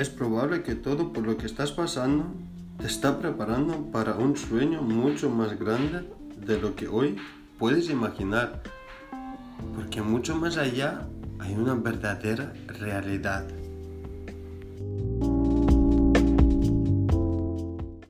Es probable que todo por lo que estás pasando te está preparando para un sueño mucho más grande de lo que hoy puedes imaginar. Porque mucho más allá hay una verdadera realidad.